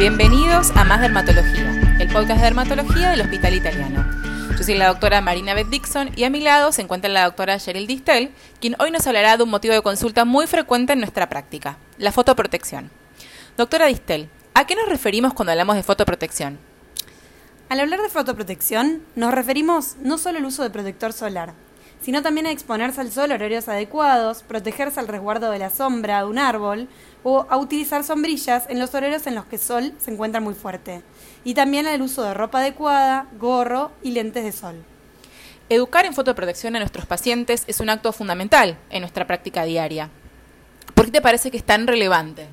Bienvenidos a Más Dermatología, el podcast de dermatología del Hospital Italiano. Yo soy la doctora Marina Beth Dixon y a mi lado se encuentra la doctora Cheryl Distel, quien hoy nos hablará de un motivo de consulta muy frecuente en nuestra práctica, la fotoprotección. Doctora Distel, ¿a qué nos referimos cuando hablamos de fotoprotección? Al hablar de fotoprotección, nos referimos no solo al uso de protector solar, sino también a exponerse al sol horarios adecuados, protegerse al resguardo de la sombra de un árbol o a utilizar sombrillas en los horarios en los que el sol se encuentra muy fuerte, y también al uso de ropa adecuada, gorro y lentes de sol. Educar en fotoprotección a nuestros pacientes es un acto fundamental en nuestra práctica diaria. ¿Por qué te parece que es tan relevante?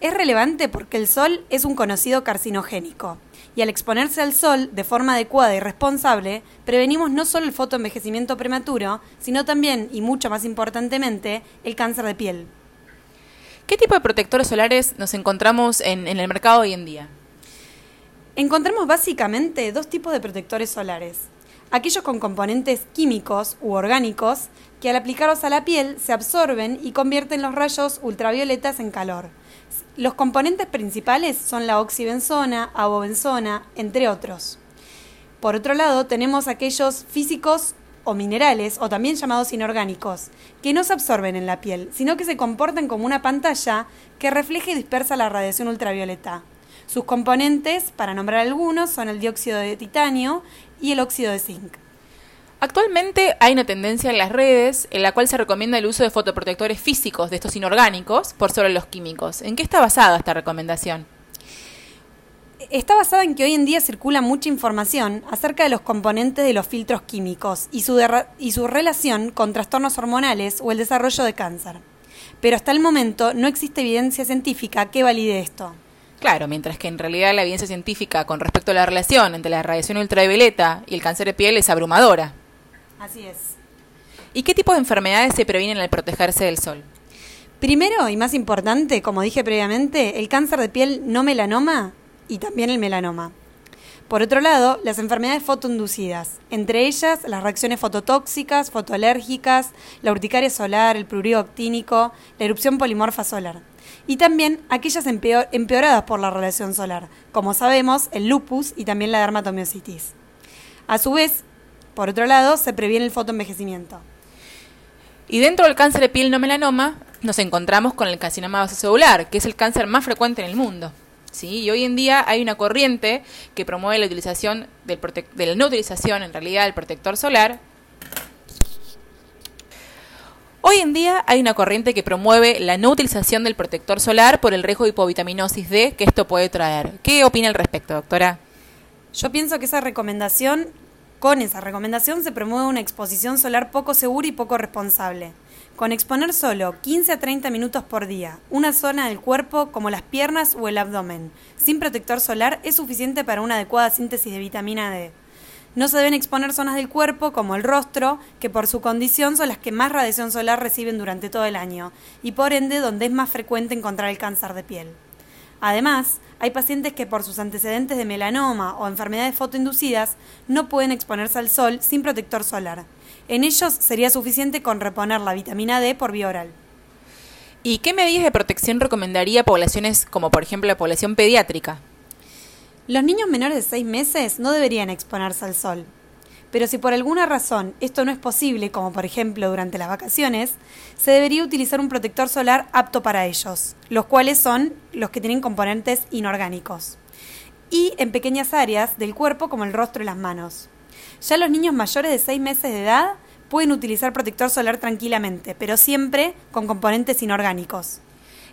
Es relevante porque el sol es un conocido carcinogénico y al exponerse al sol de forma adecuada y responsable, prevenimos no solo el fotoenvejecimiento prematuro, sino también, y mucho más importantemente, el cáncer de piel. ¿Qué tipo de protectores solares nos encontramos en, el mercado hoy en día? Encontramos básicamente dos tipos de protectores solares. Aquellos con componentes químicos u orgánicos que al aplicarlos a la piel se absorben y convierten los rayos ultravioletas en calor. Los componentes principales son la oxibenzona, abobenzona, entre otros. Por otro lado, tenemos aquellos físicos o minerales, o también llamados inorgánicos, que no se absorben en la piel, sino que se comportan como una pantalla que refleja y dispersa la radiación ultravioleta. Sus componentes, para nombrar algunos, son el dióxido de titanio y el óxido de zinc. Actualmente hay una tendencia en las redes en la cual se recomienda el uso de fotoprotectores físicos de estos inorgánicos por sobre los químicos. ¿En qué está basada esta recomendación? Está basada en que hoy en día circula mucha información acerca de los componentes de los filtros químicos y su, y su relación con trastornos hormonales o el desarrollo de cáncer. Pero hasta el momento no existe evidencia científica que valide esto. Claro, mientras que en realidad la evidencia científica con respecto a la relación entre la radiación ultravioleta y el cáncer de piel es abrumadora. Así es. ¿Y qué tipo de enfermedades se previenen al protegerse del sol? Primero y más importante, como dije previamente, el cáncer de piel no melanoma y también el melanoma. Por otro lado, las enfermedades fotoinducidas, entre ellas las reacciones fototóxicas, fotoalérgicas, la urticaria solar, el prurido actínico, la erupción polimorfa solar. Y también aquellas empeoradas por la radiación solar, como sabemos, el lupus y también la dermatomiositis. A su vez, por otro lado, se previene el fotoenvejecimiento. Y dentro del cáncer de piel no melanoma, nos encontramos con el carcinoma vasocelular, que es el cáncer más frecuente en el mundo. ¿Sí? Y hoy en día hay una corriente que promueve la utilización del de la no utilización, en realidad, del protector solar. Hoy en día hay una corriente que promueve la no utilización del protector solar por el riesgo de hipovitaminosis D que esto puede traer. ¿Qué opina al respecto, doctora? Yo pienso que esa recomendación con esa recomendación se promueve una exposición solar poco segura y poco responsable. Con exponer solo 15 a 30 minutos por día, una zona del cuerpo como las piernas o el abdomen, sin protector solar, es suficiente para una adecuada síntesis de vitamina D. No se deben exponer zonas del cuerpo como el rostro, que por su condición son las que más radiación solar reciben durante todo el año, y por ende donde es más frecuente encontrar el cáncer de piel. Además, hay pacientes que por sus antecedentes de melanoma o enfermedades fotoinducidas no pueden exponerse al sol sin protector solar. En ellos sería suficiente con reponer la vitamina D por vía oral. ¿Y qué medidas de protección recomendaría a poblaciones como por ejemplo la población pediátrica? Los niños menores de 6 meses no deberían exponerse al sol. Pero si por alguna razón esto no es posible, como por ejemplo durante las vacaciones, se debería utilizar un protector solar apto para ellos, los cuales son los que tienen componentes inorgánicos, y en pequeñas áreas del cuerpo como el rostro y las manos. Ya los niños mayores de 6 meses de edad pueden utilizar protector solar tranquilamente, pero siempre con componentes inorgánicos.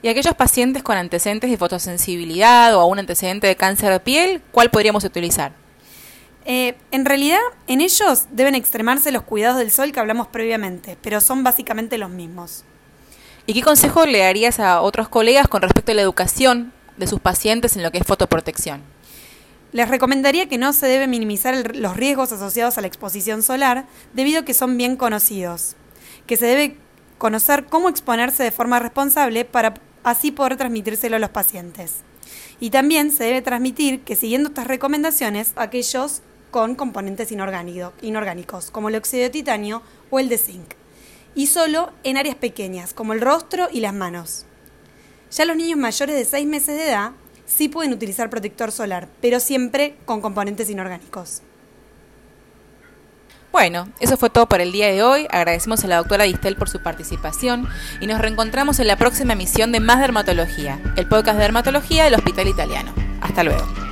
Y aquellos pacientes con antecedentes de fotosensibilidad o un antecedente de cáncer de piel, ¿cuál podríamos utilizar? Eh, en realidad, en ellos deben extremarse los cuidados del sol que hablamos previamente, pero son básicamente los mismos. ¿Y qué consejo le darías a otros colegas con respecto a la educación de sus pacientes en lo que es fotoprotección? Les recomendaría que no se debe minimizar los riesgos asociados a la exposición solar debido a que son bien conocidos, que se debe conocer cómo exponerse de forma responsable para así poder transmitírselo a los pacientes. Y también se debe transmitir que siguiendo estas recomendaciones, aquellos con componentes inorgánicos, como el óxido de titanio o el de zinc, y solo en áreas pequeñas, como el rostro y las manos. Ya los niños mayores de 6 meses de edad sí pueden utilizar protector solar, pero siempre con componentes inorgánicos. Bueno, eso fue todo por el día de hoy. Agradecemos a la doctora Distel por su participación y nos reencontramos en la próxima emisión de Más Dermatología, el podcast de dermatología del Hospital Italiano. Hasta luego.